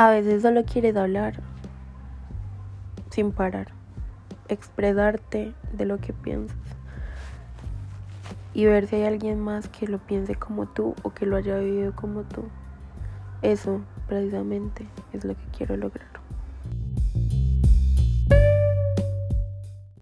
A veces solo quieres hablar sin parar, expresarte de lo que piensas y ver si hay alguien más que lo piense como tú o que lo haya vivido como tú. Eso precisamente es lo que quiero lograr.